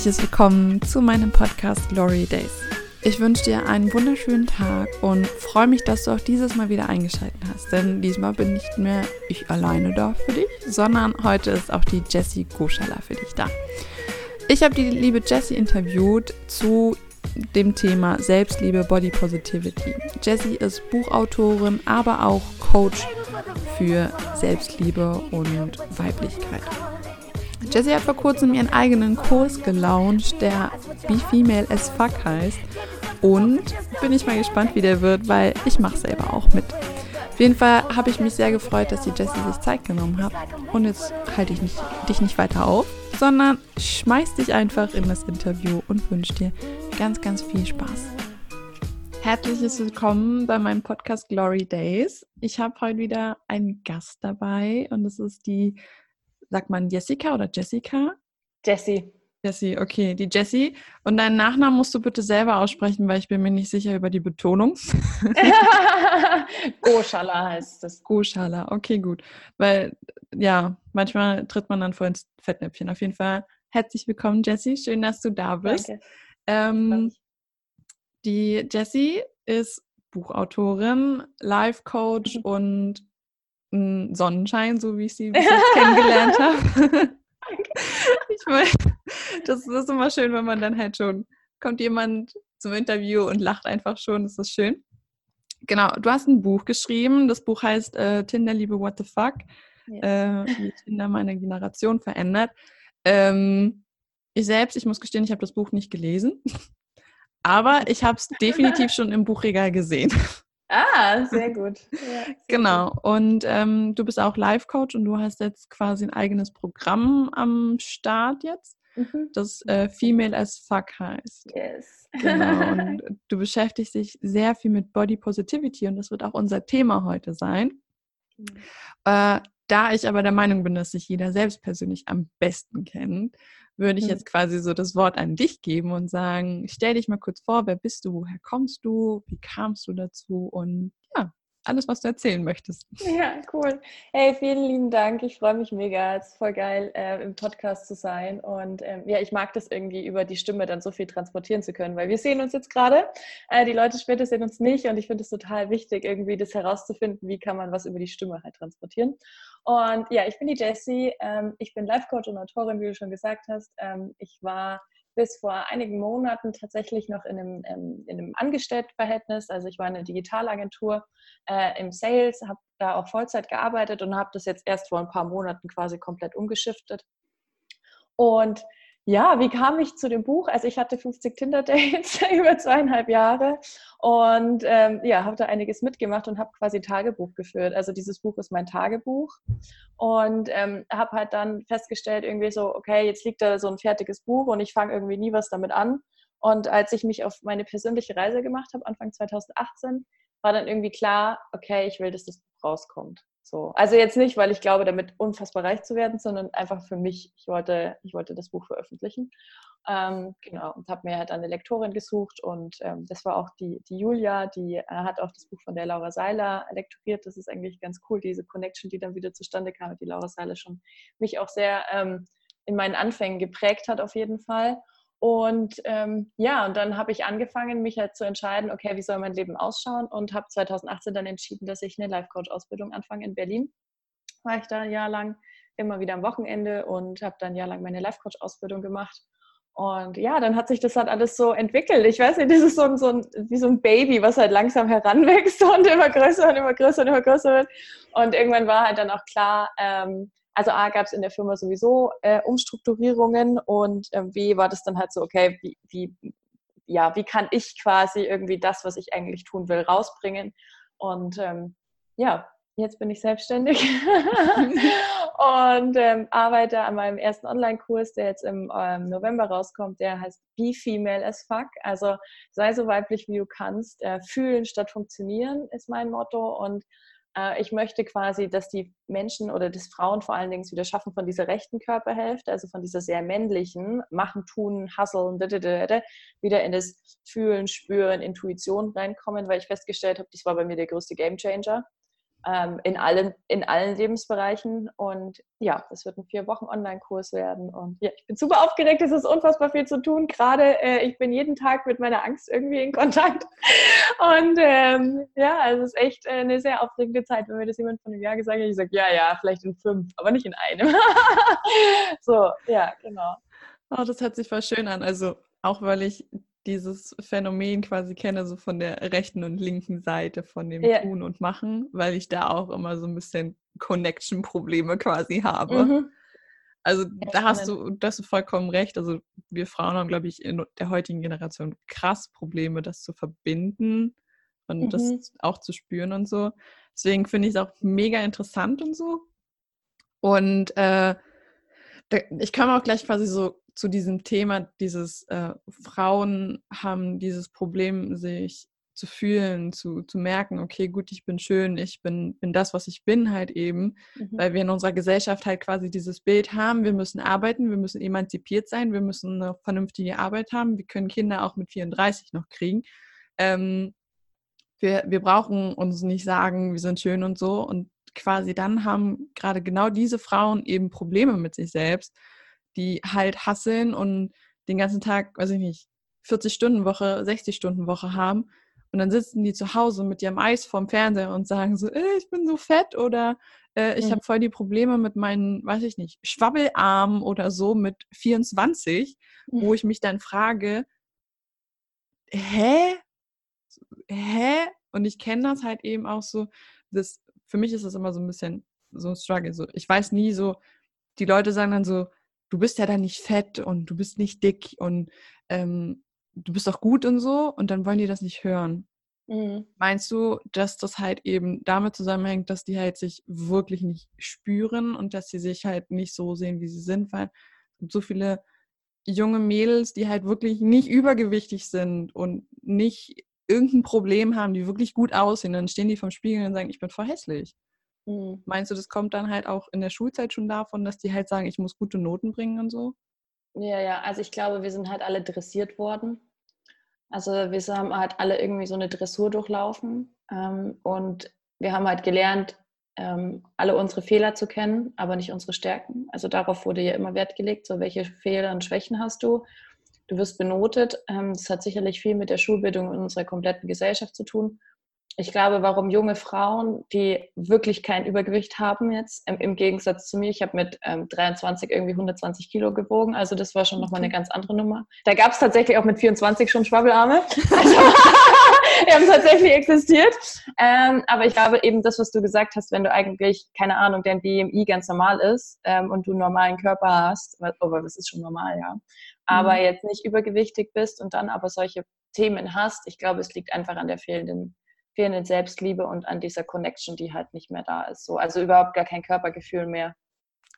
herzliches Willkommen zu meinem Podcast Glory Days. Ich wünsche dir einen wunderschönen Tag und freue mich, dass du auch dieses Mal wieder eingeschaltet hast. Denn diesmal bin nicht mehr ich alleine da für dich, sondern heute ist auch die Jessie Goschala für dich da. Ich habe die liebe Jessie interviewt zu dem Thema Selbstliebe, Body Positivity. Jessie ist Buchautorin, aber auch Coach für Selbstliebe und Weiblichkeit. Jessie hat vor kurzem ihren eigenen Kurs gelauncht, der Be Female as Fuck heißt. Und bin ich mal gespannt, wie der wird, weil ich mache selber auch mit. Auf jeden Fall habe ich mich sehr gefreut, dass die Jessie sich Zeit genommen hat. Und jetzt halte ich nicht, dich nicht weiter auf, sondern schmeiß dich einfach in das Interview und wünsche dir ganz, ganz viel Spaß. Herzliches Willkommen bei meinem Podcast Glory Days. Ich habe heute wieder einen Gast dabei und das ist die sagt man Jessica oder Jessica? Jessie. Jessie, okay, die Jessie. Und deinen Nachnamen musst du bitte selber aussprechen, weil ich bin mir nicht sicher über die Betonung. Goschala heißt es. Goschala, okay, gut. Weil, ja, manchmal tritt man dann vor ins Fettnäpfchen. Auf jeden Fall herzlich willkommen, Jessie. Schön, dass du da bist. Danke. Ähm, die Jessie ist Buchautorin, Life-Coach mhm. und ein Sonnenschein, so wie ich sie bis jetzt kennengelernt habe. ich meine, das, ist immer schön, wenn man dann halt schon, kommt jemand zum Interview und lacht einfach schon, das ist schön. Genau, du hast ein Buch geschrieben, das Buch heißt äh, Tinderliebe What the Fuck, ja. äh, wie Tinder meine Generation verändert. Ähm, ich selbst, ich muss gestehen, ich habe das Buch nicht gelesen, aber ich habe es definitiv schon im Buchregal gesehen. Ah, sehr gut. Ja, sehr genau. Gut. Und ähm, du bist auch Life-Coach und du hast jetzt quasi ein eigenes Programm am Start jetzt, mhm. das äh, Female as Fuck heißt. Yes. Genau. Und du beschäftigst dich sehr viel mit Body Positivity und das wird auch unser Thema heute sein. Mhm. Äh, da ich aber der Meinung bin, dass sich jeder selbst persönlich am besten kennt, würde ich mhm. jetzt quasi so das Wort an dich geben und sagen, stell dich mal kurz vor, wer bist du, woher kommst du, wie kamst du dazu und alles, was du erzählen möchtest. Ja, cool. Hey, vielen lieben Dank. Ich freue mich mega. Es ist voll geil, äh, im Podcast zu sein. Und ähm, ja, ich mag das irgendwie über die Stimme dann so viel transportieren zu können, weil wir sehen uns jetzt gerade. Äh, die Leute später sehen uns nicht. Und ich finde es total wichtig, irgendwie das herauszufinden, wie kann man was über die Stimme halt transportieren. Und ja, ich bin die Jessie. Ähm, ich bin Life-Coach und Autorin, wie du schon gesagt hast. Ähm, ich war bis vor einigen Monaten tatsächlich noch in einem, ähm, in einem Angestelltenverhältnis. Also ich war in einer Digitalagentur äh, im Sales, habe da auch Vollzeit gearbeitet und habe das jetzt erst vor ein paar Monaten quasi komplett umgeschiftet. Und ja, wie kam ich zu dem Buch? Also ich hatte 50 Tinder-Dates über zweieinhalb Jahre und ähm, ja, habe da einiges mitgemacht und habe quasi Tagebuch geführt. Also dieses Buch ist mein Tagebuch und ähm, habe halt dann festgestellt irgendwie so, okay, jetzt liegt da so ein fertiges Buch und ich fange irgendwie nie was damit an. Und als ich mich auf meine persönliche Reise gemacht habe, Anfang 2018, war dann irgendwie klar, okay, ich will, dass das Buch rauskommt. So. Also jetzt nicht, weil ich glaube, damit unfassbar reich zu werden, sondern einfach für mich. Ich wollte, ich wollte das Buch veröffentlichen. Ähm, genau, und habe mir halt eine Lektorin gesucht und ähm, das war auch die, die Julia, die äh, hat auch das Buch von der Laura Seiler lektoriert. Das ist eigentlich ganz cool, diese Connection, die dann wieder zustande kam, die Laura Seiler schon mich auch sehr ähm, in meinen Anfängen geprägt hat, auf jeden Fall. Und ähm, ja, und dann habe ich angefangen, mich halt zu entscheiden, okay, wie soll mein Leben ausschauen? Und habe 2018 dann entschieden, dass ich eine Life-Coach-Ausbildung anfange in Berlin. War ich da ein Jahr lang immer wieder am Wochenende und habe dann ein Jahr lang meine Life-Coach-Ausbildung gemacht. Und ja, dann hat sich das halt alles so entwickelt. Ich weiß nicht, das ist so ein, so ein, wie so ein Baby, was halt langsam heranwächst und immer größer und immer größer und immer größer wird. Und irgendwann war halt dann auch klar, ähm, also A gab es in der Firma sowieso äh, Umstrukturierungen und äh, B war das dann halt so, okay, wie, wie, ja, wie kann ich quasi irgendwie das, was ich eigentlich tun will, rausbringen? Und ähm, ja, jetzt bin ich selbstständig und ähm, arbeite an meinem ersten Online-Kurs, der jetzt im ähm, November rauskommt. Der heißt Be Female as Fuck. Also sei so weiblich, wie du kannst. Äh, fühlen statt funktionieren ist mein Motto. Und ich möchte quasi, dass die Menschen oder das Frauen vor allen Dingen wieder schaffen von dieser rechten Körperhälfte, also von dieser sehr männlichen, machen, tun, hasseln, wieder in das Fühlen, Spüren, Intuition reinkommen, weil ich festgestellt habe, das war bei mir der größte Gamechanger. Ähm, in, allen, in allen Lebensbereichen. Und ja, das wird ein vier Wochen Online-Kurs werden. Und ja, ich bin super aufgeregt, es ist unfassbar viel zu tun. Gerade äh, ich bin jeden Tag mit meiner Angst irgendwie in Kontakt. Und ähm, ja, also es ist echt äh, eine sehr aufregende Zeit. Wenn mir das jemand von einem Jahr gesagt hat, ich sage, ja, ja, vielleicht in fünf, aber nicht in einem. so, ja, genau. Oh, das hört sich voll schön an. Also auch weil ich dieses Phänomen quasi kenne, so von der rechten und linken Seite von dem ja. Tun und Machen, weil ich da auch immer so ein bisschen Connection-Probleme quasi habe. Mhm. Also da hast du, da hast du vollkommen recht. Also wir Frauen haben, glaube ich, in der heutigen Generation krass Probleme, das zu verbinden und mhm. das auch zu spüren und so. Deswegen finde ich es auch mega interessant und so. Und äh, ich komme auch gleich quasi so zu diesem Thema, dieses äh, Frauen haben dieses Problem, sich zu fühlen, zu, zu merken, okay, gut, ich bin schön, ich bin, bin das, was ich bin halt eben, mhm. weil wir in unserer Gesellschaft halt quasi dieses Bild haben, wir müssen arbeiten, wir müssen emanzipiert sein, wir müssen eine vernünftige Arbeit haben, wir können Kinder auch mit 34 noch kriegen. Ähm, wir, wir brauchen uns nicht sagen, wir sind schön und so und quasi dann haben gerade genau diese Frauen eben Probleme mit sich selbst die halt hasseln und den ganzen Tag, weiß ich nicht, 40-Stunden-Woche, 60-Stunden-Woche haben. Und dann sitzen die zu Hause mit ihrem Eis vorm Fernseher und sagen so, äh, ich bin so fett oder äh, ich mhm. habe voll die Probleme mit meinen, weiß ich nicht, Schwabbelarmen oder so mit 24, mhm. wo ich mich dann frage, hä? Hä? Und ich kenne das halt eben auch so, das, für mich ist das immer so ein bisschen so ein Struggle. So, ich weiß nie so, die Leute sagen dann so, du bist ja dann nicht fett und du bist nicht dick und ähm, du bist auch gut und so und dann wollen die das nicht hören. Mhm. Meinst du, dass das halt eben damit zusammenhängt, dass die halt sich wirklich nicht spüren und dass sie sich halt nicht so sehen, wie sie sind, weil es gibt so viele junge Mädels, die halt wirklich nicht übergewichtig sind und nicht irgendein Problem haben, die wirklich gut aussehen, dann stehen die vom Spiegel und sagen, ich bin voll hässlich. Mhm. Meinst du, das kommt dann halt auch in der Schulzeit schon davon, dass die halt sagen, ich muss gute Noten bringen und so? Ja, ja, also ich glaube, wir sind halt alle dressiert worden. Also wir haben halt alle irgendwie so eine Dressur durchlaufen ähm, und wir haben halt gelernt, ähm, alle unsere Fehler zu kennen, aber nicht unsere Stärken. Also darauf wurde ja immer Wert gelegt, so welche Fehler und Schwächen hast du. Du wirst benotet. Ähm, das hat sicherlich viel mit der Schulbildung in unserer kompletten Gesellschaft zu tun ich glaube, warum junge Frauen, die wirklich kein Übergewicht haben jetzt, im, im Gegensatz zu mir, ich habe mit ähm, 23 irgendwie 120 Kilo gewogen, also das war schon nochmal eine ganz andere Nummer. Da gab es tatsächlich auch mit 24 schon Schwabbelarme. Also, die haben tatsächlich existiert. Ähm, aber ich glaube eben das, was du gesagt hast, wenn du eigentlich, keine Ahnung, dein BMI ganz normal ist ähm, und du einen normalen Körper hast, oh, das ist schon normal, ja, aber mhm. jetzt nicht übergewichtig bist und dann aber solche Themen hast, ich glaube, es liegt einfach an der fehlenden fehlenden Selbstliebe und an dieser Connection, die halt nicht mehr da ist. So, also überhaupt gar kein Körpergefühl mehr.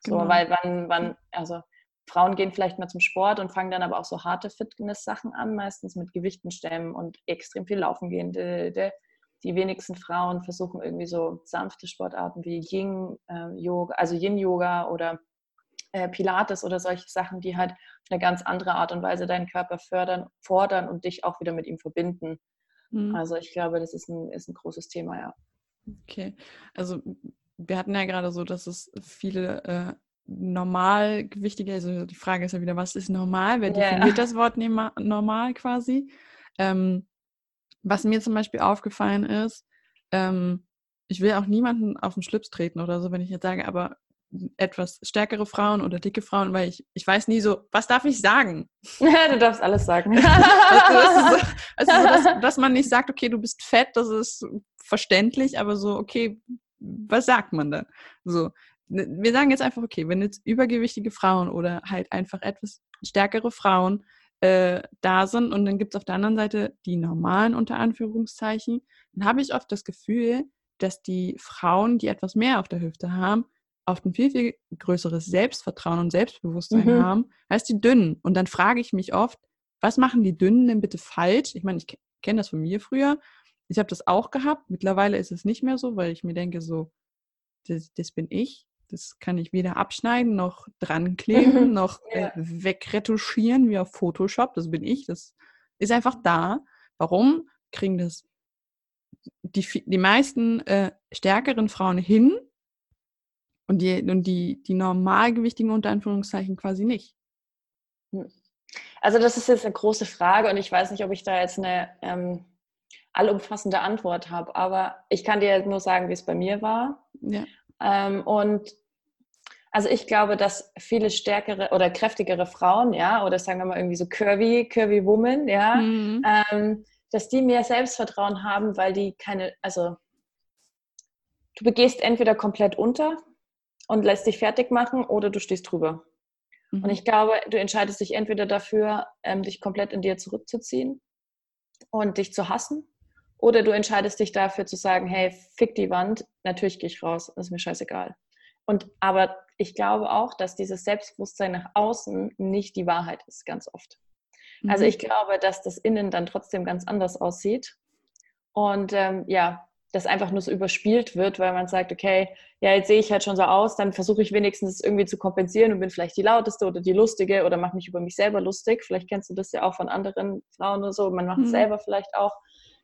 So, genau. weil wann, wann, also Frauen gehen vielleicht mal zum Sport und fangen dann aber auch so harte Fitness-Sachen an, meistens mit Gewichten stemmen und extrem viel laufen gehen. Die, wenigsten Frauen versuchen irgendwie so sanfte Sportarten wie Yin, äh, Yoga, also Yin Yoga oder äh, Pilates oder solche Sachen, die halt auf eine ganz andere Art und Weise deinen Körper fördern, fordern und dich auch wieder mit ihm verbinden. Mhm. Also ich glaube, das ist ein, ist ein großes Thema, ja. Okay, also wir hatten ja gerade so, dass es viele äh, normalgewichtige, also die Frage ist ja wieder, was ist normal? Wer definiert ja. das Wort normal quasi? Ähm, was mir zum Beispiel aufgefallen ist, ähm, ich will auch niemanden auf den Schlips treten oder so, wenn ich jetzt sage, aber etwas stärkere Frauen oder dicke Frauen, weil ich, ich weiß nie so, was darf ich sagen? du darfst alles sagen. weißt du, das so, also so, dass, dass, man nicht sagt, okay, du bist fett, das ist verständlich, aber so, okay, was sagt man da? So, ne, wir sagen jetzt einfach, okay, wenn jetzt übergewichtige Frauen oder halt einfach etwas stärkere Frauen äh, da sind und dann gibt es auf der anderen Seite die normalen unter Anführungszeichen, dann habe ich oft das Gefühl, dass die Frauen, die etwas mehr auf der Hüfte haben, oft ein viel, viel größeres Selbstvertrauen und Selbstbewusstsein mhm. haben als die Dünnen. Und dann frage ich mich oft, was machen die Dünnen denn bitte falsch? Ich meine, ich kenne das von mir früher. Ich habe das auch gehabt. Mittlerweile ist es nicht mehr so, weil ich mir denke, so, das, das bin ich. Das kann ich weder abschneiden, noch dran kleben, noch äh, ja. äh, wegretuschieren wie auf Photoshop. Das bin ich. Das ist einfach da. Warum kriegen das die, die meisten äh, stärkeren Frauen hin und die, und die, die normalgewichtigen unter Anführungszeichen quasi nicht? Hm. Also das ist jetzt eine große Frage und ich weiß nicht, ob ich da jetzt eine ähm, allumfassende Antwort habe, aber ich kann dir nur sagen, wie es bei mir war. Ja. Ähm, und also ich glaube, dass viele stärkere oder kräftigere Frauen, ja, oder sagen wir mal irgendwie so curvy, curvy Women, ja, mhm. ähm, dass die mehr Selbstvertrauen haben, weil die keine, also du begehst entweder komplett unter und lässt dich fertig machen oder du stehst drüber. Mhm. Und ich glaube, du entscheidest dich entweder dafür, ähm, dich komplett in dir zurückzuziehen und dich zu hassen, oder du entscheidest dich dafür zu sagen, hey, fick die Wand, natürlich gehe ich raus, ist mir scheißegal. Und aber ich glaube auch, dass dieses Selbstbewusstsein nach außen nicht die Wahrheit ist, ganz oft. Also mhm. Also ich glaube, dass das Innen dann trotzdem ganz anders aussieht. Und ähm, ja, das einfach nur so überspielt wird, weil man sagt, okay, ja, jetzt sehe ich halt schon so aus, dann versuche ich wenigstens es irgendwie zu kompensieren und bin vielleicht die lauteste oder die lustige oder mache mich über mich selber lustig. Vielleicht kennst du das ja auch von anderen Frauen oder so. Man macht es mhm. selber vielleicht auch.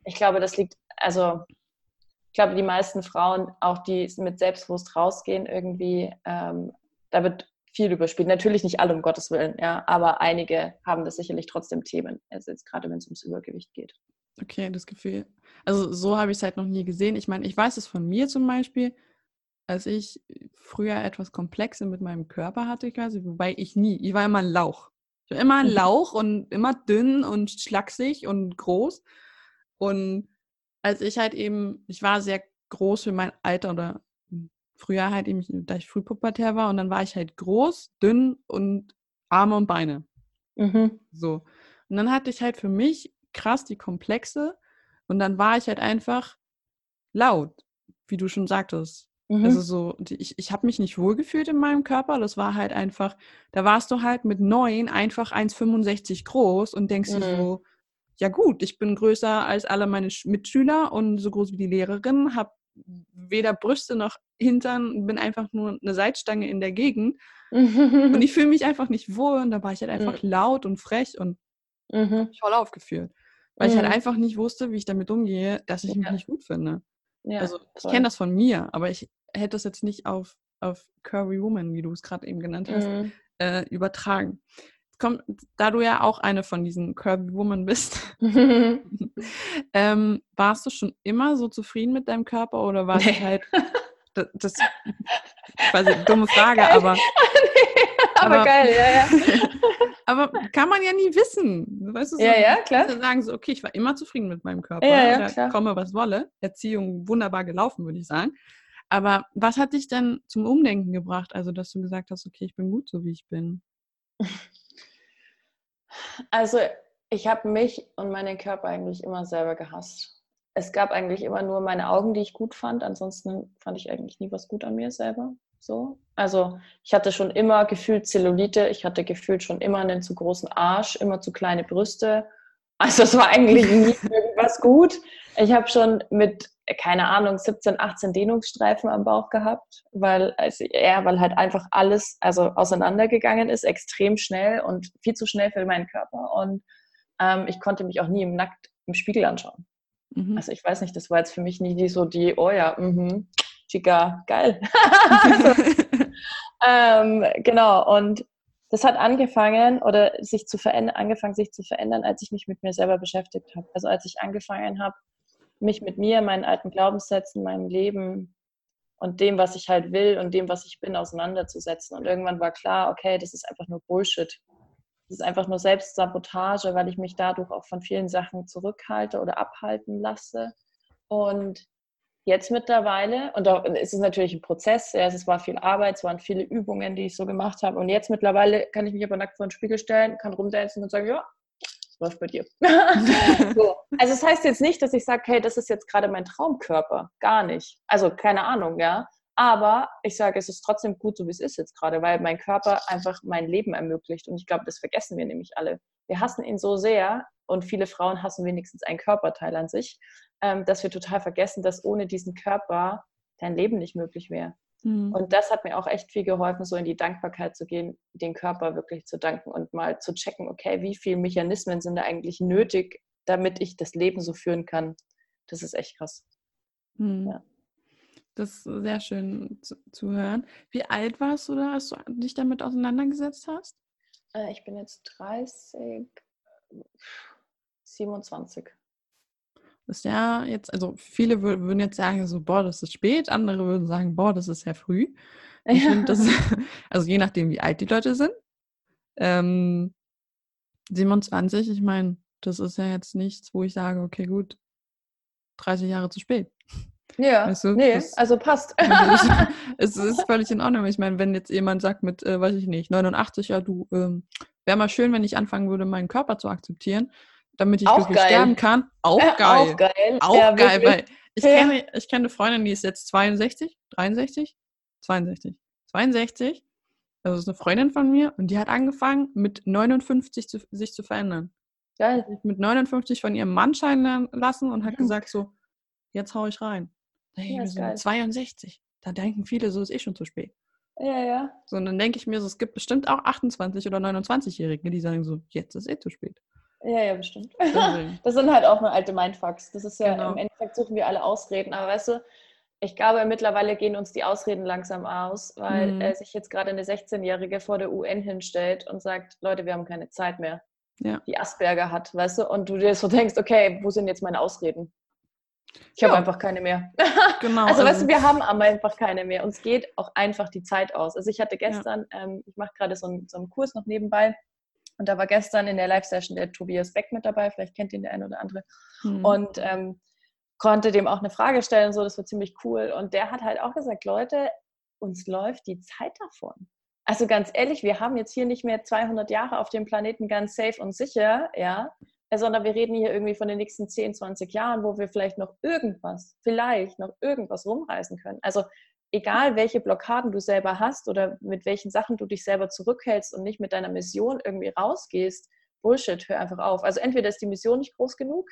Ich glaube, das liegt, also ich glaube, die meisten Frauen, auch die mit Selbstbewusst rausgehen, irgendwie, ähm, da wird viel überspielt. Natürlich nicht alle, um Gottes Willen, ja, aber einige haben das sicherlich trotzdem Themen, also jetzt gerade wenn es ums Übergewicht geht. Okay, das Gefühl. Also so habe ich es halt noch nie gesehen. Ich meine, ich weiß es von mir zum Beispiel, als ich früher etwas Komplexe mit meinem Körper hatte, quasi, wobei ich nie, ich war immer ein Lauch. Ich war immer ein mhm. Lauch und immer dünn und schlaksig und groß. Und als ich halt eben, ich war sehr groß für mein Alter oder früher halt eben, da ich frühpubertär war und dann war ich halt groß, dünn und Arme und Beine. Mhm. So. Und dann hatte ich halt für mich krass die Komplexe und dann war ich halt einfach laut, wie du schon sagtest. Mhm. Also so, ich, ich habe mich nicht wohlgefühlt in meinem Körper. Das war halt einfach, da warst du halt mit neun einfach 1,65 groß und denkst mhm. dir so, ja gut, ich bin größer als alle meine Mitschüler und so groß wie die Lehrerin, habe weder Brüste noch Hintern, bin einfach nur eine Seitstange in der Gegend. und ich fühle mich einfach nicht wohl und da war ich halt einfach mhm. laut und frech und mhm. voll aufgeführt. Weil mhm. ich halt mhm. einfach nicht wusste, wie ich damit umgehe, dass ich ja. mich nicht gut finde. Ja, also ich kenne das von mir, aber ich hätte das jetzt nicht auf, auf Curvy Woman, wie du es gerade eben genannt hast, mhm. äh, übertragen. Komm, da du ja auch eine von diesen Curvy Woman bist, ähm, warst du schon immer so zufrieden mit deinem Körper oder war nee. halt das, das quasi eine dumme Frage, aber aber, aber, geil, ja, ja. aber kann man ja nie wissen. Weißt du, so, ja, ja, klar. sagen so, okay, ich war immer zufrieden mit meinem Körper. Ja, ja, klar. komme, was wolle. Erziehung wunderbar gelaufen, würde ich sagen. Aber was hat dich denn zum Umdenken gebracht? Also, dass du gesagt hast, okay, ich bin gut so, wie ich bin. Also, ich habe mich und meinen Körper eigentlich immer selber gehasst. Es gab eigentlich immer nur meine Augen, die ich gut fand. Ansonsten fand ich eigentlich nie was gut an mir selber. So. Also ich hatte schon immer gefühlt Zellulite, ich hatte gefühlt schon immer einen zu großen Arsch, immer zu kleine Brüste. Also es war eigentlich nie irgendwas gut. Ich habe schon mit, keine Ahnung, 17, 18 Dehnungsstreifen am Bauch gehabt, weil, also, ja, weil halt einfach alles also auseinandergegangen ist, extrem schnell und viel zu schnell für meinen Körper. Und ähm, ich konnte mich auch nie im Nackt im Spiegel anschauen. Mhm. Also ich weiß nicht, das war jetzt für mich nie die, so die, oh ja, mhm, Chica, geil. also, ähm, genau, und das hat angefangen oder sich zu verändern, angefangen sich zu verändern, als ich mich mit mir selber beschäftigt habe. Also als ich angefangen habe, mich mit mir, meinen alten Glaubenssätzen, meinem Leben und dem, was ich halt will und dem, was ich bin, auseinanderzusetzen. Und irgendwann war klar, okay, das ist einfach nur Bullshit. Das ist einfach nur Selbstsabotage, weil ich mich dadurch auch von vielen Sachen zurückhalte oder abhalten lasse. Und jetzt mittlerweile, und da ist es natürlich ein Prozess, ja, es war viel Arbeit, es waren viele Übungen, die ich so gemacht habe. Und jetzt mittlerweile kann ich mich aber nackt vor den Spiegel stellen, kann rumdancen und sagen, ja, läuft bei dir. so. Also es das heißt jetzt nicht, dass ich sage, hey, das ist jetzt gerade mein Traumkörper. Gar nicht. Also keine Ahnung, ja. Aber ich sage, es ist trotzdem gut, so wie es ist jetzt gerade, weil mein Körper einfach mein Leben ermöglicht. Und ich glaube, das vergessen wir nämlich alle. Wir hassen ihn so sehr und viele Frauen hassen wenigstens ein Körperteil an sich ähm, dass wir total vergessen, dass ohne diesen Körper dein Leben nicht möglich wäre. Mhm. Und das hat mir auch echt viel geholfen, so in die Dankbarkeit zu gehen, den Körper wirklich zu danken und mal zu checken, okay, wie viele Mechanismen sind da eigentlich nötig, damit ich das Leben so führen kann. Das ist echt krass. Mhm. Ja. Das ist sehr schön zu, zu, hören. Wie alt warst du da, als du dich damit auseinandergesetzt hast? Äh, ich bin jetzt 30, 27. Das ist ja jetzt, also viele würden jetzt sagen, so, boah, das ist spät, andere würden sagen, boah, das ist sehr früh. Ich ja. das, also je nachdem, wie alt die Leute sind. Ähm, 27, ich meine, das ist ja jetzt nichts, wo ich sage, okay, gut, 30 Jahre zu spät. Ja, weißt du, nee, das, also passt. es ist völlig in Ordnung. Ich meine, wenn jetzt jemand sagt mit, äh, weiß ich nicht, 89, ja, du, ähm, wäre mal schön, wenn ich anfangen würde, meinen Körper zu akzeptieren, damit ich auch glücklich geil. sterben kann. Auch geil. Auch geil. Auch ja, geil, weil ich, ja. kenne, ich kenne eine Freundin, die ist jetzt 62, 63, 62, 62. Das ist eine Freundin von mir und die hat angefangen, mit 59 zu, sich zu verändern. Geil. Mit 59 von ihrem Mann scheinen lassen und hat mhm. gesagt so, jetzt hau ich rein. Hey, ja, sind 62. Da denken viele, so ist eh schon zu spät. Ja, ja. So, und dann denke ich mir so, es gibt bestimmt auch 28- oder 29-Jährige, die sagen so, jetzt ist eh zu spät. Ja, ja, bestimmt. das sind halt auch nur alte Mindfucks. Das ist ja, genau. im Endeffekt suchen wir alle Ausreden. Aber weißt du, ich glaube, mittlerweile gehen uns die Ausreden langsam aus, weil mhm. sich jetzt gerade eine 16-Jährige vor der UN hinstellt und sagt, Leute, wir haben keine Zeit mehr. Ja. Die Asperger hat, weißt du? Und du dir so denkst, okay, wo sind jetzt meine Ausreden? Ich ja. habe einfach keine mehr. Genau. also, weißt du, also wir haben aber einfach keine mehr. Uns geht auch einfach die Zeit aus. Also ich hatte gestern, ja. ähm, ich mache gerade so, einen, so einen Kurs noch nebenbei. Und da war gestern in der Live-Session der Tobias Beck mit dabei, vielleicht kennt ihn der eine oder andere. Mhm. Und ähm, konnte dem auch eine Frage stellen, so, das war ziemlich cool. Und der hat halt auch gesagt, Leute, uns läuft die Zeit davon. Also ganz ehrlich, wir haben jetzt hier nicht mehr 200 Jahre auf dem Planeten ganz safe und sicher, ja, sondern wir reden hier irgendwie von den nächsten 10, 20 Jahren, wo wir vielleicht noch irgendwas, vielleicht noch irgendwas rumreißen können. Also egal, welche Blockaden du selber hast oder mit welchen Sachen du dich selber zurückhältst und nicht mit deiner Mission irgendwie rausgehst, Bullshit, hör einfach auf. Also entweder ist die Mission nicht groß genug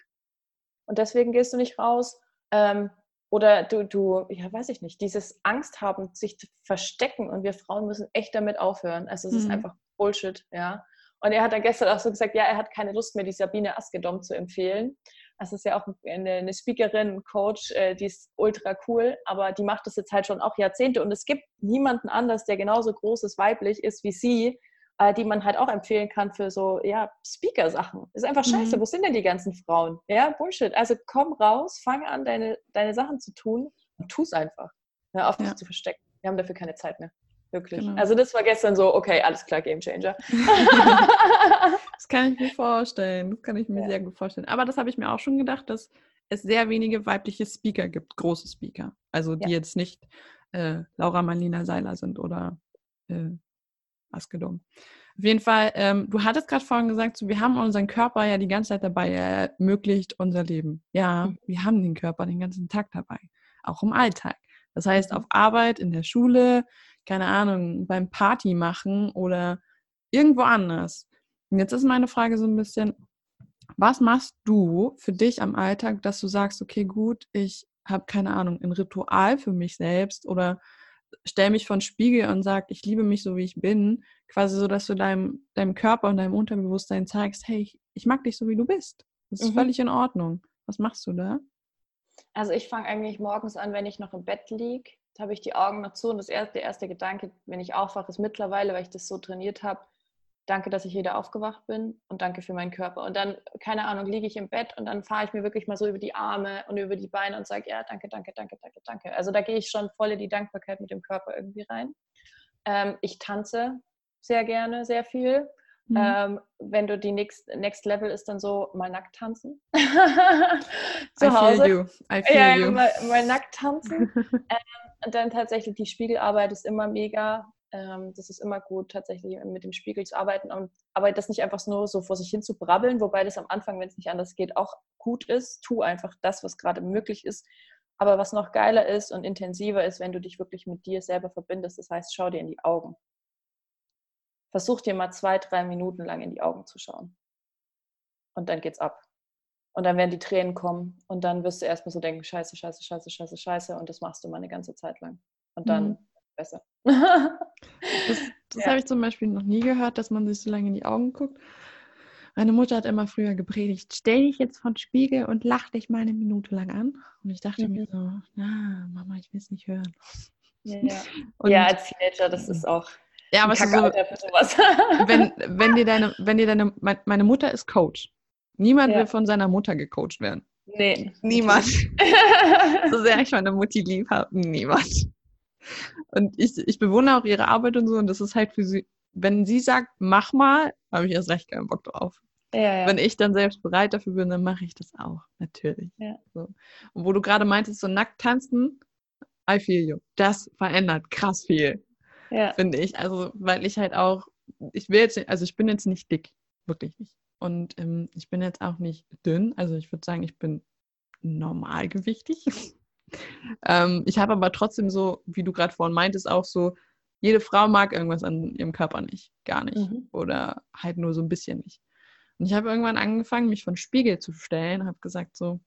und deswegen gehst du nicht raus, ähm, oder du, du, ja, weiß ich nicht, dieses Angst haben, sich zu verstecken und wir Frauen müssen echt damit aufhören. Also es mhm. ist einfach Bullshit, ja. Und er hat dann gestern auch so gesagt, ja, er hat keine Lust mehr, die Sabine Askedom zu empfehlen. Das ist ja auch eine, eine Speakerin, ein Coach, äh, die ist ultra cool, aber die macht das jetzt halt schon auch Jahrzehnte. Und es gibt niemanden anders, der genauso großes weiblich ist wie sie, äh, die man halt auch empfehlen kann für so, ja, Speaker-Sachen. Ist einfach scheiße. Mhm. Wo sind denn die ganzen Frauen? Ja, Bullshit. Also komm raus, fang an, deine, deine Sachen zu tun und tu es einfach. Hör auf, dich ja. zu verstecken. Wir haben dafür keine Zeit mehr. Wirklich. Genau. Also das war gestern so, okay, alles klar, Game Changer. das kann ich mir vorstellen. Das kann ich mir ja. sehr gut vorstellen. Aber das habe ich mir auch schon gedacht, dass es sehr wenige weibliche Speaker gibt, große Speaker. Also die ja. jetzt nicht äh, Laura Marlina Seiler sind oder äh, Askedom. Auf jeden Fall, ähm, du hattest gerade vorhin gesagt, so, wir haben unseren Körper ja die ganze Zeit dabei, er ermöglicht unser Leben. Ja, mhm. wir haben den Körper den ganzen Tag dabei, auch im Alltag. Das heißt, mhm. auf Arbeit, in der Schule, keine Ahnung, beim Party machen oder irgendwo anders. Und jetzt ist meine Frage so ein bisschen, was machst du für dich am Alltag, dass du sagst, okay, gut, ich habe keine Ahnung, ein Ritual für mich selbst oder stell mich vor den Spiegel und sag, ich liebe mich so, wie ich bin, quasi so, dass du deinem, deinem Körper und deinem Unterbewusstsein zeigst, hey, ich, ich mag dich so, wie du bist. Das ist mhm. völlig in Ordnung. Was machst du da? Also ich fange eigentlich morgens an, wenn ich noch im Bett liege, habe ich die Augen noch zu und das erste, der erste Gedanke, wenn ich aufwache, ist mittlerweile, weil ich das so trainiert habe, danke, dass ich wieder aufgewacht bin und danke für meinen Körper. Und dann, keine Ahnung, liege ich im Bett und dann fahre ich mir wirklich mal so über die Arme und über die Beine und sage, ja, danke, danke, danke, danke, danke. Also da gehe ich schon voll in die Dankbarkeit mit dem Körper irgendwie rein. Ähm, ich tanze sehr gerne, sehr viel. Mhm. Ähm, wenn du die next, next Level ist dann so mal nackt tanzen. Zu I Hause. Feel you. I feel ja, you. Mal, mal nackt tanzen. ähm, und dann tatsächlich die Spiegelarbeit ist immer mega. Ähm, das ist immer gut, tatsächlich mit dem Spiegel zu arbeiten. Und, aber das nicht einfach nur so vor sich hin zu brabbeln, wobei das am Anfang, wenn es nicht anders geht, auch gut ist. Tu einfach das, was gerade möglich ist. Aber was noch geiler ist und intensiver ist, wenn du dich wirklich mit dir selber verbindest. Das heißt, schau dir in die Augen. Versuch dir mal zwei, drei Minuten lang in die Augen zu schauen. Und dann geht's ab. Und dann werden die Tränen kommen und dann wirst du erstmal so denken, scheiße, scheiße, scheiße, scheiße, scheiße. Und das machst du mal eine ganze Zeit lang. Und dann mhm. besser. das, das ja. habe ich zum Beispiel noch nie gehört, dass man sich so lange in die Augen guckt. Meine Mutter hat immer früher gepredigt, stell dich jetzt vor den Spiegel und lach dich mal eine Minute lang an. Und ich dachte mhm. mir so, na, Mama, ich will es nicht hören. Ja, ja. ja, als Teenager, das ist auch ja, aber so, wenn, wenn dir deine, wenn dir deine, meine Mutter ist Coach. Niemand ja. will von seiner Mutter gecoacht werden. Nee. Niemand. so sehr ich meine Mutti lieb habe, niemand. Und ich, ich bewundere auch ihre Arbeit und so. Und das ist halt für sie, wenn sie sagt, mach mal, habe ich erst recht keinen Bock drauf. Ja, ja. Wenn ich dann selbst bereit dafür bin, dann mache ich das auch, natürlich. Ja. So. Und wo du gerade meintest, so nackt tanzen, I feel you. Das verändert krass viel ja. finde ich. Also, weil ich halt auch, ich will jetzt, also ich bin jetzt nicht dick, wirklich nicht. Und ähm, ich bin jetzt auch nicht dünn, also ich würde sagen, ich bin normalgewichtig. ähm, ich habe aber trotzdem so, wie du gerade vorhin meintest, auch so, jede Frau mag irgendwas an ihrem Körper nicht, gar nicht. Mhm. Oder halt nur so ein bisschen nicht. Und ich habe irgendwann angefangen, mich von Spiegel zu stellen, habe gesagt, so,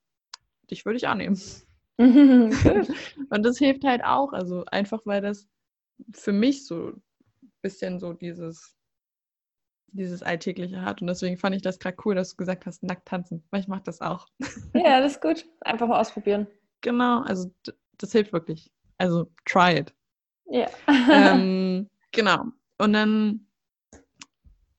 dich würde ich annehmen. und das hilft halt auch, also einfach, weil das für mich so ein bisschen so dieses, dieses Alltägliche hat. Und deswegen fand ich das gerade cool, dass du gesagt hast, nackt tanzen, weil ich mache das auch. Ja, das ist gut. Einfach mal ausprobieren. Genau, also das hilft wirklich. Also try it. Ja. Ähm, genau. Und dann,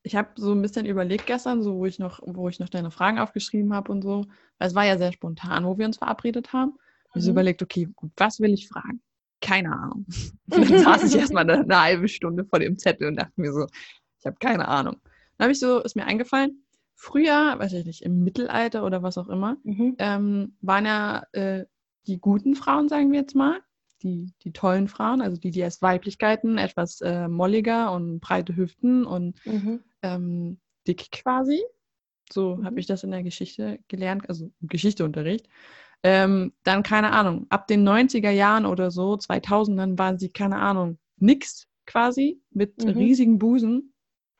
ich habe so ein bisschen überlegt gestern, so wo ich noch, wo ich noch deine Fragen aufgeschrieben habe und so, weil es war ja sehr spontan, wo wir uns verabredet haben. Mhm. Ich so überlegt, okay, gut, was will ich fragen? Keine Ahnung. Und dann saß ich erstmal eine, eine halbe Stunde vor dem Zettel und dachte mir so, ich habe keine Ahnung. Dann habe ich so, ist mir eingefallen, früher, weiß ich nicht, im Mittelalter oder was auch immer, mhm. ähm, waren ja äh, die guten Frauen, sagen wir jetzt mal, die, die tollen Frauen, also die, die als Weiblichkeiten etwas äh, molliger und breite Hüften und mhm. ähm, dick quasi. So mhm. habe ich das in der Geschichte gelernt, also im Geschichteunterricht. Ähm, dann, keine Ahnung, ab den 90er Jahren oder so, 2000ern waren sie, keine Ahnung, nix quasi mit mhm. riesigen Busen,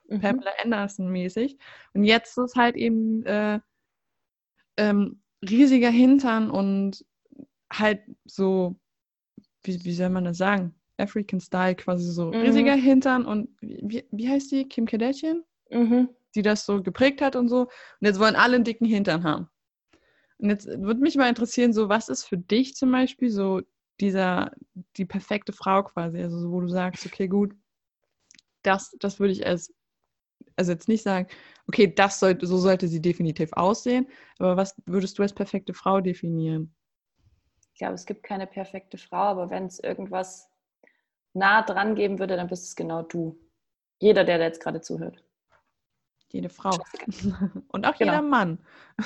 mhm. Pamela Anderson mäßig. Und jetzt ist halt eben äh, ähm, riesiger Hintern und halt so, wie, wie soll man das sagen? African Style quasi so mhm. riesiger Hintern und wie, wie heißt die? Kim Kardashian? Mhm. Die das so geprägt hat und so. Und jetzt wollen alle einen dicken Hintern haben. Und jetzt würde mich mal interessieren, so was ist für dich zum Beispiel so dieser, die perfekte Frau quasi, also so, wo du sagst, okay, gut, das, das würde ich als, also jetzt nicht sagen, okay, das sollte, so sollte sie definitiv aussehen, aber was würdest du als perfekte Frau definieren? Ich glaube, es gibt keine perfekte Frau, aber wenn es irgendwas nah dran geben würde, dann bist es genau du. Jeder, der da jetzt gerade zuhört. Jede Frau. Und auch genau. jeder Mann.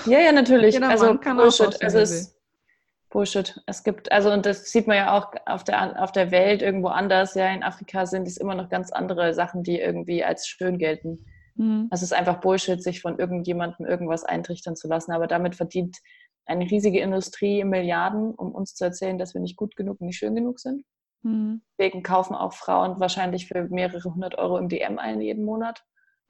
Ja, ja, natürlich. Jeder also Mann kann Bullshit. Auch also es Bullshit. Es gibt, also und das sieht man ja auch auf der, auf der Welt irgendwo anders. Ja, in Afrika sind es immer noch ganz andere Sachen, die irgendwie als schön gelten. Mhm. Es ist einfach Bullshit, sich von irgendjemandem irgendwas eintrichtern zu lassen. Aber damit verdient eine riesige Industrie Milliarden, um uns zu erzählen, dass wir nicht gut genug und nicht schön genug sind. Mhm. Deswegen kaufen auch Frauen wahrscheinlich für mehrere hundert Euro im DM ein jeden Monat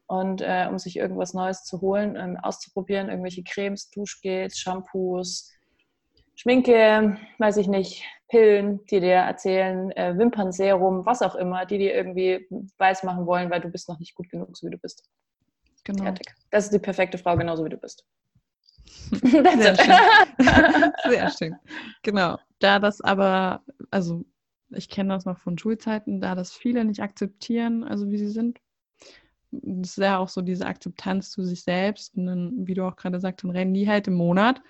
und äh, um sich irgendwas Neues zu holen, ähm, auszuprobieren, irgendwelche Cremes, Duschgels, Shampoos, Schminke, weiß ich nicht, Pillen, die dir erzählen, äh, Wimpernserum, was auch immer, die dir irgendwie weiß machen wollen, weil du bist noch nicht gut genug, so wie du bist. Genau. Fertig. Das ist die perfekte Frau, genauso wie du bist. Sehr schön. Sehr schön. Genau. Da das aber, also ich kenne das noch von Schulzeiten, da das viele nicht akzeptieren, also wie sie sind, das ist ja auch so diese Akzeptanz zu sich selbst. Und dann, wie du auch gerade sagst, dann rennen die halt im Monat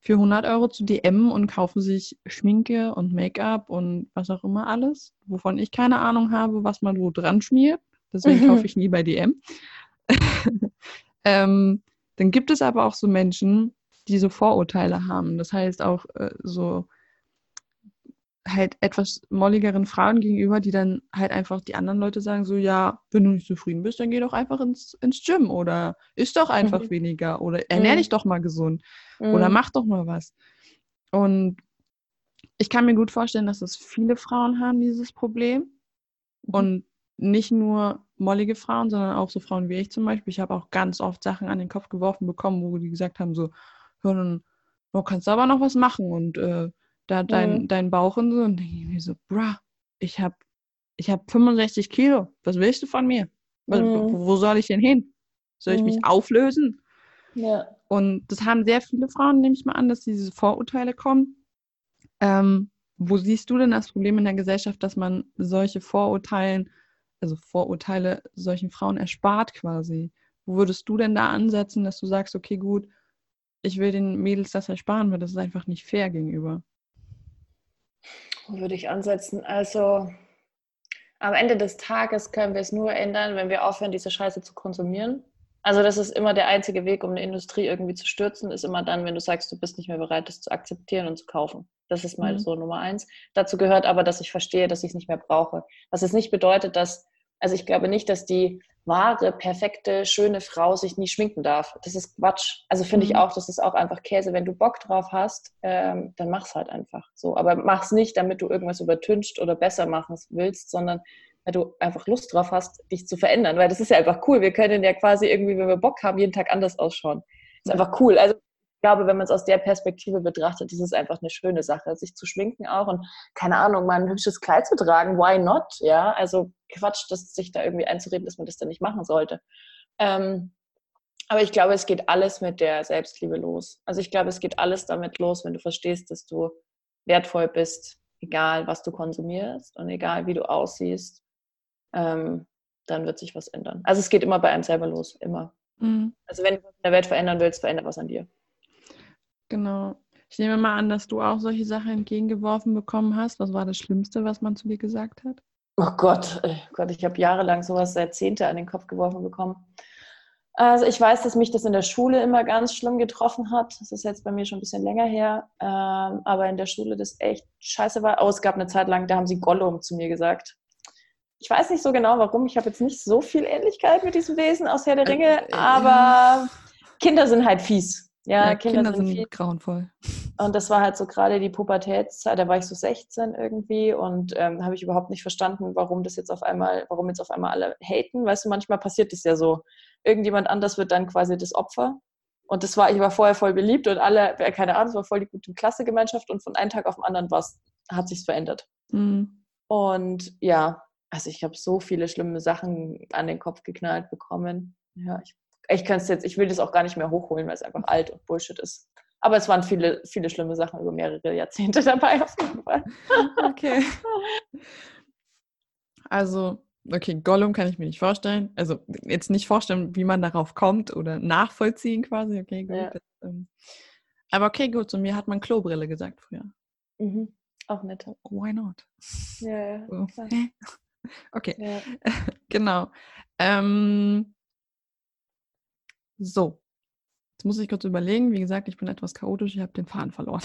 für 100 Euro zu DM und kaufen sich Schminke und Make-up und was auch immer alles, wovon ich keine Ahnung habe, was man wo dran schmiert. Deswegen kaufe ich nie bei DM. ähm, dann gibt es aber auch so Menschen, die so Vorurteile haben. Das heißt auch äh, so halt etwas molligeren Frauen gegenüber, die dann halt einfach die anderen Leute sagen, so ja, wenn du nicht zufrieden bist, dann geh doch einfach ins, ins Gym oder isst doch einfach mhm. weniger oder ernähr mhm. dich doch mal gesund mhm. oder mach doch mal was. Und ich kann mir gut vorstellen, dass es viele Frauen haben, dieses Problem. Mhm. Und nicht nur mollige Frauen, sondern auch so Frauen wie ich zum Beispiel. Ich habe auch ganz oft Sachen an den Kopf geworfen bekommen, wo die gesagt haben, so, hör, dann, du kannst aber noch was machen und äh, da dein, mhm. dein Bauch und so. Und denke ich mir so, bruh, ich habe ich hab 65 Kilo. Was willst du von mir? Was, mhm. wo, soll ich denn hin? Soll ich mich Mhm. auflösen? Ja. Und das haben sehr viele Frauen, nehme ich mal an, dass diese Vorurteile kommen. Ähm, wo siehst du denn das Problem in der Gesellschaft, dass man solche Vorurteilen, also Vorurteile solchen Frauen erspart quasi? Wo würdest du denn da ansetzen, dass du sagst, okay, gut, ich will den Mädels das ersparen, weil das ist einfach nicht fair gegenüber? Wo würde ich ansetzen? Also am Ende des Tages können wir es nur ändern, wenn wir aufhören, diese Scheiße zu konsumieren. Also das ist immer der einzige Weg, um eine Industrie irgendwie zu stürzen, ist immer dann, wenn du sagst, du bist nicht mehr bereit, das zu akzeptieren und zu kaufen. Das ist mal Mhm. so Nummer eins. Dazu gehört aber, dass ich verstehe, dass ich es nicht mehr brauche. Was es nicht bedeutet, dass, also ich glaube nicht, dass die wahre, perfekte, schöne Frau sich nie schminken darf. Das ist Quatsch. Also finde ich Mhm. auch, das ist auch einfach Käse. Wenn du Bock drauf hast, ähm, dann mach's halt einfach so. Aber mach's nicht, damit du irgendwas übertüncht oder besser machen willst, sondern weil du einfach Lust drauf hast, dich zu verändern. Weil das ist ja einfach cool. Wir können ja quasi irgendwie, wenn wir Bock haben, jeden Tag anders ausschauen. Ist einfach cool. Also ich glaube, wenn man es aus der Perspektive betrachtet, ist es einfach eine schöne Sache, sich zu schminken auch und keine Ahnung, mal ein hübsches Kleid zu tragen. Why not? Ja, also Quatsch, das sich da irgendwie einzureden, dass man das dann nicht machen sollte. Ähm, aber ich glaube, es geht alles mit der Selbstliebe los. Also ich glaube, es geht alles damit los, wenn du verstehst, dass du wertvoll bist, egal was du konsumierst und egal wie du aussiehst, ähm, dann wird sich was ändern. Also es geht immer bei einem selber los, immer. Mhm. Also wenn du was in der Welt verändern willst, verändert was an dir. Genau. Ich nehme mal an, dass du auch solche Sachen entgegengeworfen bekommen hast. Was war das Schlimmste, was man zu dir gesagt hat? Oh Gott, äh, Gott, ich habe jahrelang sowas seit Zehnte an den Kopf geworfen bekommen. Also ich weiß, dass mich das in der Schule immer ganz schlimm getroffen hat. Das ist jetzt bei mir schon ein bisschen länger her. Ähm, aber in der Schule das echt scheiße war. Oh, es gab eine Zeit lang, da haben sie Gollum zu mir gesagt. Ich weiß nicht so genau, warum. Ich habe jetzt nicht so viel Ähnlichkeit mit diesem Wesen aus Herr der Ringe, Äh, äh, aber Kinder sind halt fies. Ja, Ja, Kinder, Kinder, sind sind grauenvoll. Und das war halt so gerade die Pubertätszeit, da war ich so 16 irgendwie und ähm, habe ich überhaupt nicht verstanden, warum das jetzt auf einmal, warum jetzt auf einmal alle haten. Weißt du, manchmal passiert das ja so. Irgendjemand anders wird dann quasi das Opfer. Und das war, ich war vorher voll beliebt und alle, äh, keine Ahnung, es war voll die gute Klassegemeinschaft und von einem Tag auf den anderen war's, hat sich's verändert. Mhm. Und ja, also ich habe so viele schlimme Sachen an den Kopf geknallt bekommen. Ja, ich, ich kann es jetzt, ich will das auch gar nicht mehr hochholen, weil es einfach alt und Bullshit ist. Aber es waren viele, viele schlimme Sachen über mehrere Jahrzehnte dabei auf jeden Fall. Okay. Also, okay, Gollum kann ich mir nicht vorstellen. Also jetzt nicht vorstellen, wie man darauf kommt oder nachvollziehen quasi. Okay, gut. Ja. Das, ähm, aber okay, gut. Zu mir hat man Klobrille gesagt früher. Mhm. Auch nett. Why not? Ja, ja. So. Okay, ja. genau. Ähm, so. Jetzt muss ich kurz überlegen. Wie gesagt, ich bin etwas chaotisch. Ich habe den Faden verloren.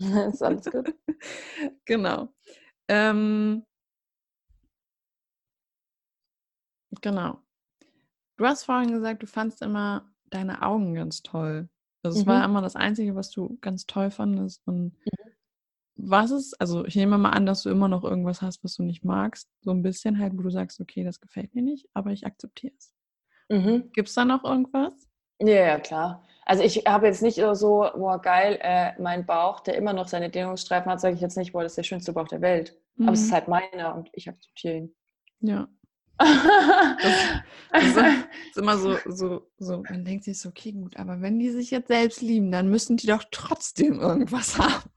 ist alles gut. genau. Ähm, genau. Du hast vorhin gesagt, du fandst immer deine Augen ganz toll. Also es war Mhm. immer das Einzige, was du ganz toll fandest. Und was ist, also ich nehme mal an, dass du immer noch irgendwas hast, was du nicht magst. So ein bisschen halt, wo du sagst, okay, das gefällt mir nicht, aber ich akzeptiere es. Mhm. Gibt es da noch irgendwas? Ja, ja, klar. Also ich habe jetzt nicht so, boah, geil, äh, mein Bauch, der immer noch seine Dehnungsstreifen hat, sage ich jetzt nicht, boah, das ist der schönste Bauch der Welt. Aber es ist Mhm. halt meiner und ich akzeptiere ihn. Ja. Das ist immer so, so, so, man denkt sich so, okay, gut, aber wenn die sich jetzt selbst lieben, dann müssen die doch trotzdem irgendwas haben.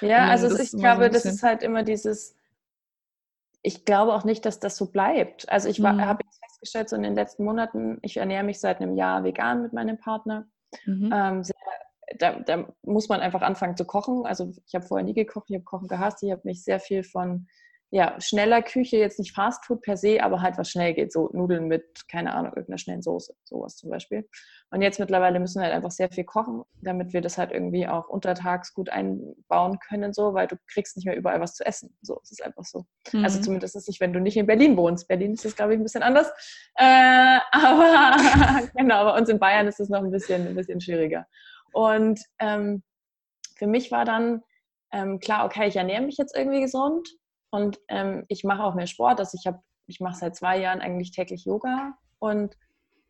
Ja, also das ich immer so glaube, das ist halt immer dieses, ich glaube auch nicht, dass das so bleibt. Also ich Mhm. habe jetzt festgestellt, so in den letzten Monaten, ich ernähre mich seit einem Jahr vegan mit meinem Partner. Mhm. Ähm, sehr, da, da muss man einfach anfangen zu kochen. Also ich habe vorher nie gekocht, ich habe Kochen gehasst. Ich habe mich sehr viel von ja, schneller Küche, jetzt nicht Fastfood per se, aber halt was schnell geht. So Nudeln mit, keine Ahnung, irgendeiner schnellen Soße, sowas zum Beispiel. Und jetzt mittlerweile müssen wir halt einfach sehr viel kochen, damit wir das halt irgendwie auch untertags gut einbauen können, so, weil du kriegst nicht mehr überall was zu essen. So, es ist einfach so. Also Mhm. zumindest nicht, wenn du nicht in Berlin wohnst. Berlin ist das, glaube ich, ein bisschen anders. Äh, aber genau, bei uns in Bayern ist es noch ein bisschen, ein bisschen schwieriger. Und ähm, für mich war dann ähm, klar, okay, ich ernähre mich jetzt irgendwie gesund und ähm, ich mache auch mehr Sport. Also ich habe, ich mache seit zwei Jahren eigentlich täglich Yoga und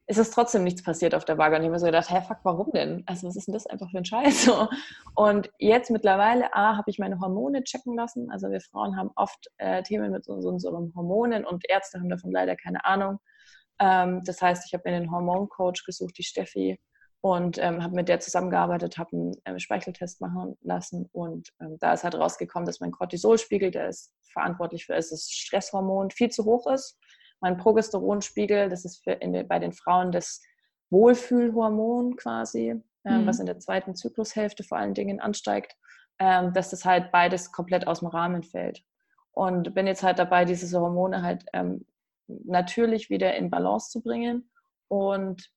es ist trotzdem nichts passiert auf der Waage. Und ich habe mir so gedacht, hä, fuck, warum denn? Also was ist denn das einfach für ein Scheiß? So. Und jetzt mittlerweile, A, habe ich meine Hormone checken lassen. Also wir Frauen haben oft äh, Themen mit uns- unseren Hormonen und Ärzte haben davon leider keine Ahnung. Ähm, das heißt, ich habe mir einen Hormoncoach gesucht, die Steffi, und ähm, habe mit der zusammengearbeitet, habe einen ähm, Speicheltest machen lassen und ähm, da ist halt rausgekommen, dass mein Cortisolspiegel, der ist verantwortlich für das Stresshormon, viel zu hoch ist. Mein Progesteronspiegel, das ist für in, bei den Frauen das Wohlfühlhormon quasi, äh, mhm. was in der zweiten Zyklushälfte vor allen Dingen ansteigt, äh, dass das halt beides komplett aus dem Rahmen fällt. Und bin jetzt halt dabei, diese Hormone halt ähm, natürlich wieder in Balance zu bringen und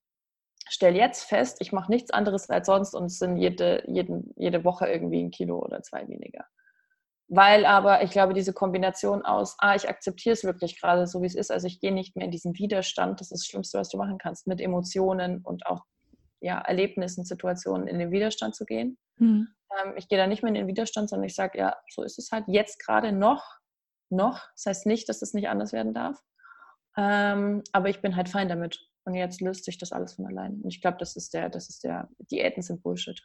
stelle jetzt fest, ich mache nichts anderes als sonst und es sind jede, jeden, jede Woche irgendwie ein Kilo oder zwei weniger. Weil aber, ich glaube, diese Kombination aus, ah, ich akzeptiere es wirklich gerade so, wie es ist, also ich gehe nicht mehr in diesen Widerstand, das ist das Schlimmste, was du machen kannst, mit Emotionen und auch ja, Erlebnissen, Situationen in den Widerstand zu gehen. Mhm. Ähm, ich gehe da nicht mehr in den Widerstand, sondern ich sage, ja, so ist es halt jetzt gerade noch, noch. Das heißt nicht, dass es nicht anders werden darf. Ähm, aber ich bin halt fein damit. Und jetzt löst sich das alles von allein. Und ich glaube, das ist der, das ist der, Diäten sind Bullshit.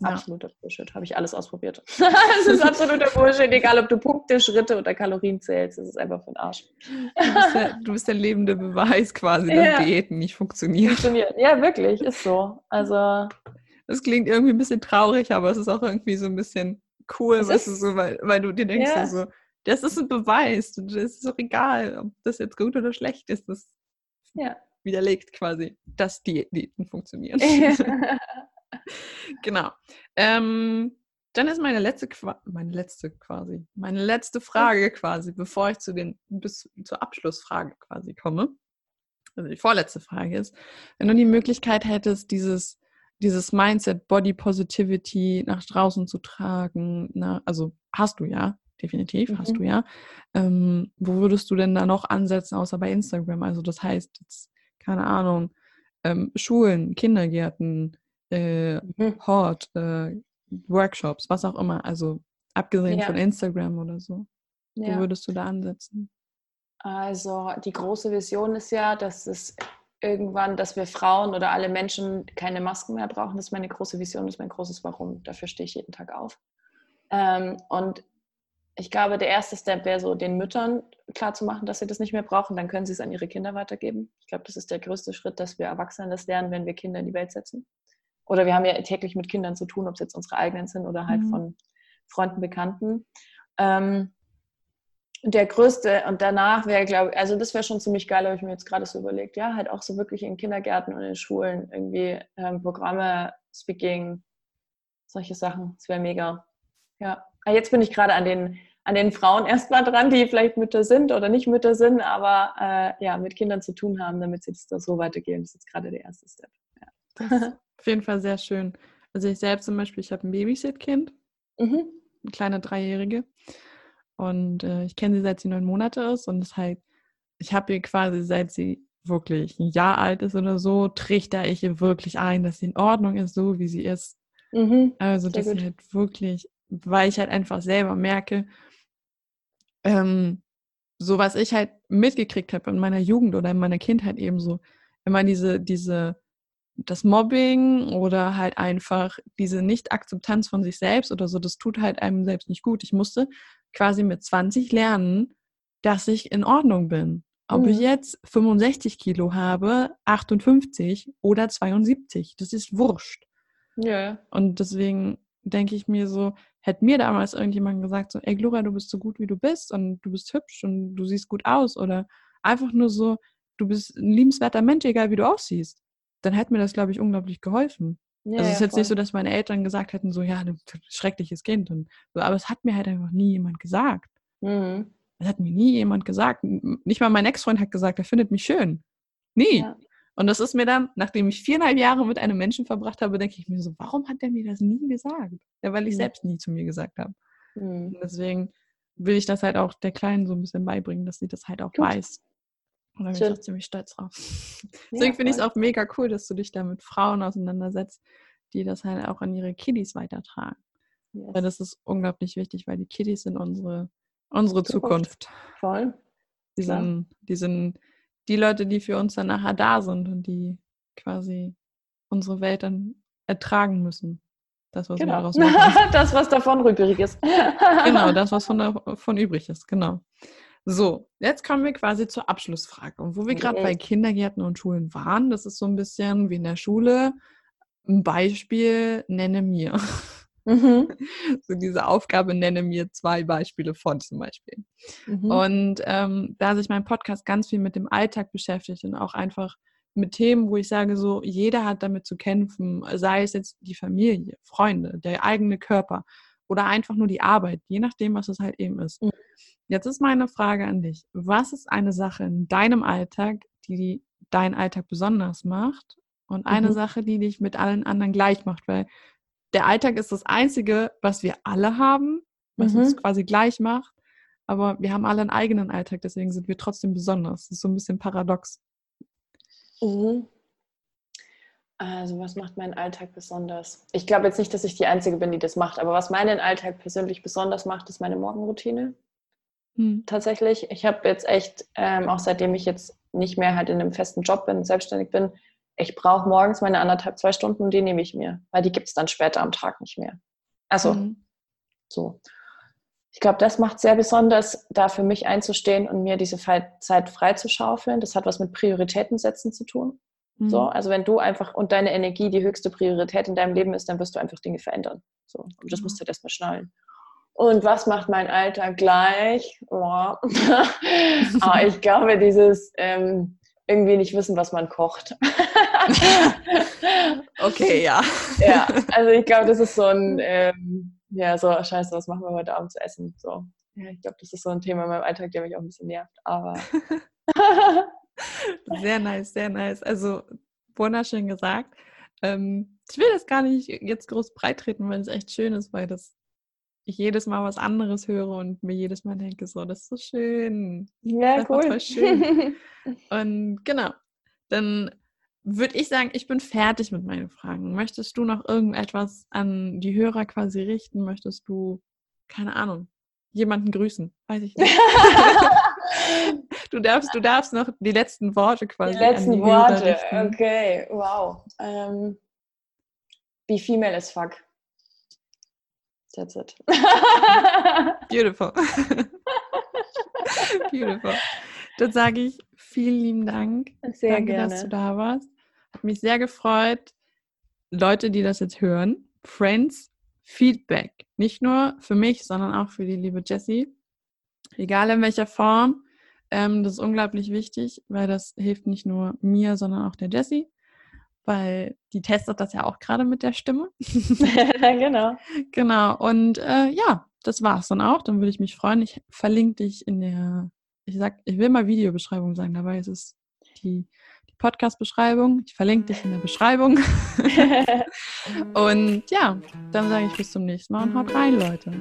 Ja. Absoluter Bullshit. Habe ich alles ausprobiert. Es ist absoluter Bullshit, egal ob du Punkte, Schritte oder Kalorien zählst. Es ist einfach für den Arsch. Du bist, der, du bist der lebende Beweis quasi, dass ja. Diäten nicht funktionieren. Funktioniert. Ja, wirklich, ist so. Also. Das klingt irgendwie ein bisschen traurig, aber es ist auch irgendwie so ein bisschen cool, weißt du, so, weil, weil du dir denkst, ja. so, das ist ein Beweis. Das ist doch egal, ob das jetzt gut oder schlecht ist. Das ja widerlegt quasi, dass die Diäten funktionieren. genau. Ähm, dann ist meine letzte, meine letzte quasi, meine letzte Frage quasi, bevor ich zu den, bis zur Abschlussfrage quasi komme. Also die vorletzte Frage ist, wenn du die Möglichkeit hättest, dieses, dieses Mindset, Body Positivity nach draußen zu tragen, na, also hast du ja, definitiv, mhm. hast du ja. Ähm, wo würdest du denn da noch ansetzen, außer bei Instagram? Also das heißt, jetzt keine Ahnung, ähm, Schulen, Kindergärten, äh, mhm. Hort, äh, Workshops, was auch immer. Also abgesehen ja. von Instagram oder so. Ja. Wo würdest du da ansetzen? Also die große Vision ist ja, dass es irgendwann, dass wir Frauen oder alle Menschen keine Masken mehr brauchen. Das ist meine große Vision, das ist mein großes Warum. Dafür stehe ich jeden Tag auf. Ähm, und ich glaube, der erste Step wäre so, den Müttern klarzumachen, dass sie das nicht mehr brauchen. Dann können sie es an ihre Kinder weitergeben. Ich glaube, das ist der größte Schritt, dass wir Erwachsene das lernen, wenn wir Kinder in die Welt setzen. Oder wir haben ja täglich mit Kindern zu tun, ob es jetzt unsere eigenen sind oder halt mhm. von Freunden, Bekannten. Ähm, der größte und danach wäre, glaube ich, also das wäre schon ziemlich geil, habe ich mir jetzt gerade so überlegt. Ja, halt auch so wirklich in Kindergärten und in Schulen irgendwie ähm, Programme, Speaking, solche Sachen. Das wäre mega. Ja. Ah, jetzt bin ich gerade an den an den Frauen erstmal dran, die vielleicht Mütter sind oder nicht Mütter sind, aber äh, ja, mit Kindern zu tun haben, damit sie das so weitergehen. Das ist jetzt gerade der erste Step. Ja. auf jeden Fall sehr schön. Also ich selbst zum Beispiel, ich habe ein Babysit-Kind, mhm. eine kleine Dreijährige. Und äh, ich kenne sie seit sie neun Monate ist und das halt, ich habe ihr quasi seit sie wirklich ein Jahr alt ist oder so, trichter ich ihr wirklich ein, dass sie in Ordnung ist, so wie sie ist. Mhm. Also, dass sie halt wirklich, weil ich halt einfach selber merke, ähm, so was ich halt mitgekriegt habe in meiner Jugend oder in meiner Kindheit eben so, immer diese, diese, das Mobbing oder halt einfach diese Nicht-Akzeptanz von sich selbst oder so, das tut halt einem selbst nicht gut. Ich musste quasi mit 20 lernen, dass ich in Ordnung bin. Ob mhm. ich jetzt 65 Kilo habe, 58 oder 72, das ist wurscht. Ja. Und deswegen denke ich mir so, hätte mir damals irgendjemand gesagt, so, ey Gloria, du bist so gut, wie du bist und du bist hübsch und du siehst gut aus oder einfach nur so, du bist ein liebenswerter Mensch, egal wie du aussiehst, dann hätte mir das, glaube ich, unglaublich geholfen. Ja, also es ist ja, jetzt voll. nicht so, dass meine Eltern gesagt hätten, so, ja, ein schreckliches Kind. Und so, aber es hat mir halt einfach nie jemand gesagt. Mhm. Es hat mir nie jemand gesagt. Nicht mal mein Ex-Freund hat gesagt, er findet mich schön. Nie. Ja. Und das ist mir dann, nachdem ich viereinhalb Jahre mit einem Menschen verbracht habe, denke ich mir so, warum hat der mir das nie gesagt? Ja, weil ich mhm. selbst nie zu mir gesagt habe. Mhm. Und deswegen will ich das halt auch der Kleinen so ein bisschen beibringen, dass sie das halt auch Gut. weiß. Und da bin Schön. ich auch ziemlich stolz drauf. Deswegen finde ich es auch mega cool, dass du dich da mit Frauen auseinandersetzt, die das halt auch an ihre Kiddies weitertragen. Yes. Weil das ist unglaublich wichtig, weil die Kiddies sind unsere, unsere Zukunft. Zukunft. Voll. Die sind, die sind die Leute, die für uns dann nachher da sind und die quasi unsere Welt dann ertragen müssen. Das, was genau. das, was davon übrig ist. genau, das, was von, von übrig ist, genau. So, jetzt kommen wir quasi zur Abschlussfrage. Und wo wir gerade bei Kindergärten und Schulen waren, das ist so ein bisschen wie in der Schule. Ein Beispiel nenne mir. Mhm. So diese Aufgabe nenne mir zwei Beispiele von zum Beispiel. Mhm. Und ähm, da sich mein Podcast ganz viel mit dem Alltag beschäftigt und auch einfach mit Themen, wo ich sage, so jeder hat damit zu kämpfen, sei es jetzt die Familie, Freunde, der eigene Körper oder einfach nur die Arbeit, je nachdem, was es halt eben ist. Mhm. Jetzt ist meine Frage an dich. Was ist eine Sache in deinem Alltag, die deinen Alltag besonders macht und eine mhm. Sache, die dich mit allen anderen gleich macht? Weil der Alltag ist das Einzige, was wir alle haben, was mhm. uns quasi gleich macht. Aber wir haben alle einen eigenen Alltag, deswegen sind wir trotzdem besonders. Das ist so ein bisschen paradox. Mhm. Also, was macht meinen Alltag besonders? Ich glaube jetzt nicht, dass ich die Einzige bin, die das macht, aber was meinen Alltag persönlich besonders macht, ist meine Morgenroutine. Hm. Tatsächlich. Ich habe jetzt echt, ähm, auch seitdem ich jetzt nicht mehr halt in einem festen Job bin, selbstständig bin, ich brauche morgens meine anderthalb, zwei Stunden und die nehme ich mir, weil die gibt es dann später am Tag nicht mehr. Also, hm. so. Ich glaube, das macht sehr besonders, da für mich einzustehen und mir diese Zeit freizuschaufeln. Das hat was mit Prioritäten setzen zu tun. Mhm. So, also wenn du einfach und deine Energie die höchste Priorität in deinem Leben ist, dann wirst du einfach Dinge verändern. So, und das musst du erstmal schnallen. Und was macht mein Alltag gleich? Oh. Aber ich glaube, dieses ähm, irgendwie nicht wissen, was man kocht. okay, ja. Ja, also ich glaube, das ist so ein ähm, ja, so, scheiße, was machen wir heute Abend zu essen? So, ja, ich glaube, das ist so ein Thema in meinem Alltag, der mich auch ein bisschen nervt, aber. sehr nice, sehr nice. Also, wunderschön gesagt. Ähm, ich will das gar nicht jetzt groß breitreten, weil es echt schön ist, weil das ich jedes Mal was anderes höre und mir jedes Mal denke, so, das ist so schön. Ja, das cool. Schön. und genau, dann würde ich sagen, ich bin fertig mit meinen Fragen. Möchtest du noch irgendetwas an die Hörer quasi richten? Möchtest du, keine Ahnung, jemanden grüßen? Weiß ich nicht. du, darfst, du darfst noch die letzten Worte quasi. Die letzten die Worte, okay, wow. Um, ähm, be female as fuck. That's it. Beautiful. Beautiful. Dann sage ich vielen lieben Dank. Sehr Danke, gerne. dass du da warst. Hat mich sehr gefreut. Leute, die das jetzt hören, Friends, Feedback. Nicht nur für mich, sondern auch für die liebe Jessie. Egal in welcher Form. Ähm, das ist unglaublich wichtig, weil das hilft nicht nur mir, sondern auch der Jessie. Weil die testet das ja auch gerade mit der Stimme. genau. Genau. Und äh, ja, das war's dann auch. Dann würde ich mich freuen. Ich verlinke dich in der, ich sag, ich will mal Videobeschreibung sagen, dabei ist es die Podcast-Beschreibung. Ich verlinke dich in der Beschreibung. und ja, dann sage ich bis zum nächsten Mal und haut rein, Leute.